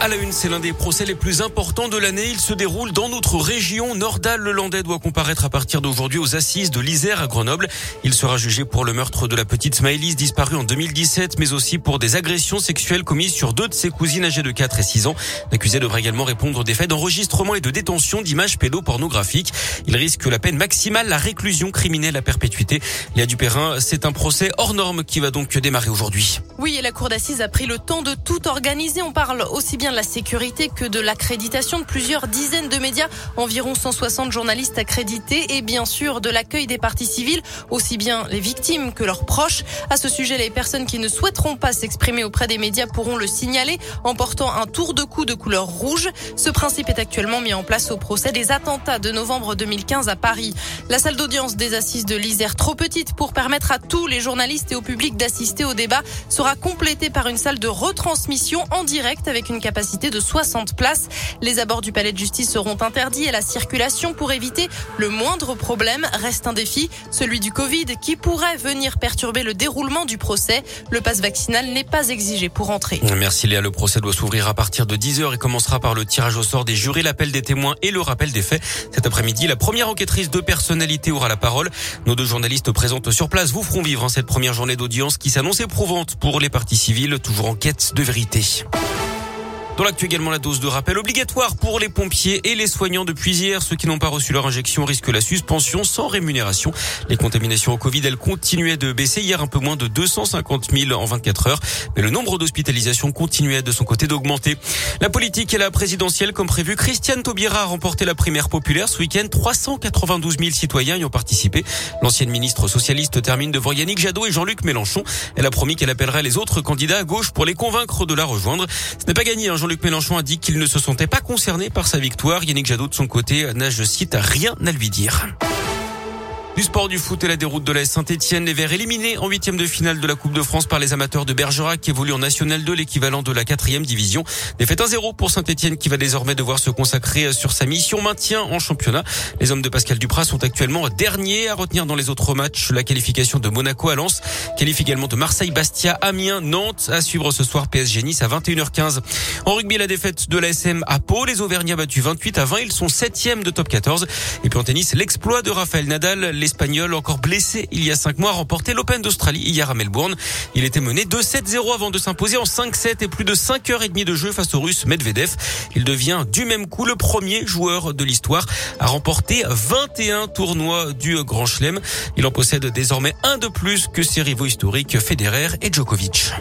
À la une, c'est l'un des procès les plus importants de l'année. Il se déroule dans notre région. Nordal Lelandais doit comparaître à partir d'aujourd'hui aux assises de l'Isère à Grenoble. Il sera jugé pour le meurtre de la petite Smaïlis disparue en 2017, mais aussi pour des agressions sexuelles commises sur deux de ses cousines âgées de 4 et 6 ans. L'accusé devrait également répondre des faits d'enregistrement et de détention d'images pédopornographiques. Il risque la peine maximale, la réclusion criminelle à perpétuité. Léa Dupérin, c'est un procès hors norme qui va donc démarrer aujourd'hui. Oui, et la cour d'assises a pris le temps de tout organiser. On parle aussi bien de la sécurité que de l'accréditation de plusieurs dizaines de médias, environ 160 journalistes accrédités et bien sûr de l'accueil des parties civiles, aussi bien les victimes que leurs proches. À ce sujet, les personnes qui ne souhaiteront pas s'exprimer auprès des médias pourront le signaler en portant un tour de cou de couleur rouge. Ce principe est actuellement mis en place au procès des attentats de novembre 2015 à Paris. La salle d'audience des assises de l'Isère, trop petite pour permettre à tous les journalistes et au public d'assister au débat, sera complétée par une salle de retransmission en direct avec une capacité capacité de 60 places. Les abords du palais de justice seront interdits et la circulation pour éviter le moindre problème reste un défi, celui du Covid qui pourrait venir perturber le déroulement du procès. Le passe vaccinal n'est pas exigé pour entrer. Merci Léa. Le procès doit s'ouvrir à partir de 10h et commencera par le tirage au sort des jurés, l'appel des témoins et le rappel des faits. Cet après-midi, la première enquêtrice de personnalité aura la parole. Nos deux journalistes présentes sur place vous feront vivre cette première journée d'audience qui s'annonce éprouvante pour les parties civiles, toujours en quête de vérité. Dans l'actu également, la dose de rappel obligatoire pour les pompiers et les soignants depuis hier. Ceux qui n'ont pas reçu leur injection risquent la suspension sans rémunération. Les contaminations au Covid, elles continuaient de baisser. Hier, un peu moins de 250 000 en 24 heures. Mais le nombre d'hospitalisations continuait de son côté d'augmenter. La politique et la présidentielle, comme prévu, Christiane Taubira a remporté la primaire populaire ce week-end. 392 000 citoyens y ont participé. L'ancienne ministre socialiste termine devant Yannick Jadot et Jean-Luc Mélenchon. Elle a promis qu'elle appellerait les autres candidats à gauche pour les convaincre de la rejoindre. Ce n'est pas gagné, hein, Jean-Luc Mélenchon a dit qu'il ne se sentait pas concerné par sa victoire. Yannick Jadot, de son côté, n'a, je cite, rien à lui dire. Du sport du foot et la déroute de la Saint-Etienne, les Verts éliminés en huitième de finale de la Coupe de France par les amateurs de Bergerac qui évoluent en National 2, l'équivalent de la quatrième division. Défaite 1-0 pour Saint-Etienne qui va désormais devoir se consacrer sur sa mission maintien en championnat. Les hommes de Pascal Duprat sont actuellement derniers à retenir dans les autres matchs la qualification de Monaco à Lens, qualifie également de Marseille, Bastia, Amiens, Nantes à suivre ce soir PSG Nice à 21h15. En rugby, la défaite de l'ASM à Pau, les Auvergnats battus 28 à 20, ils sont septièmes de top 14. Et puis en tennis, l'exploit de Raphaël Nadal, l'Espagnol, encore blessé il y a cinq mois, a remporté l'Open d'Australie hier à Melbourne. Il était mené 2-7-0 avant de s'imposer en 5-7 et plus de 5 heures et demie de jeu face au Russe Medvedev. Il devient du même coup le premier joueur de l'histoire à remporter 21 tournois du Grand Chelem. Il en possède désormais un de plus que ses rivaux historiques Federer et Djokovic.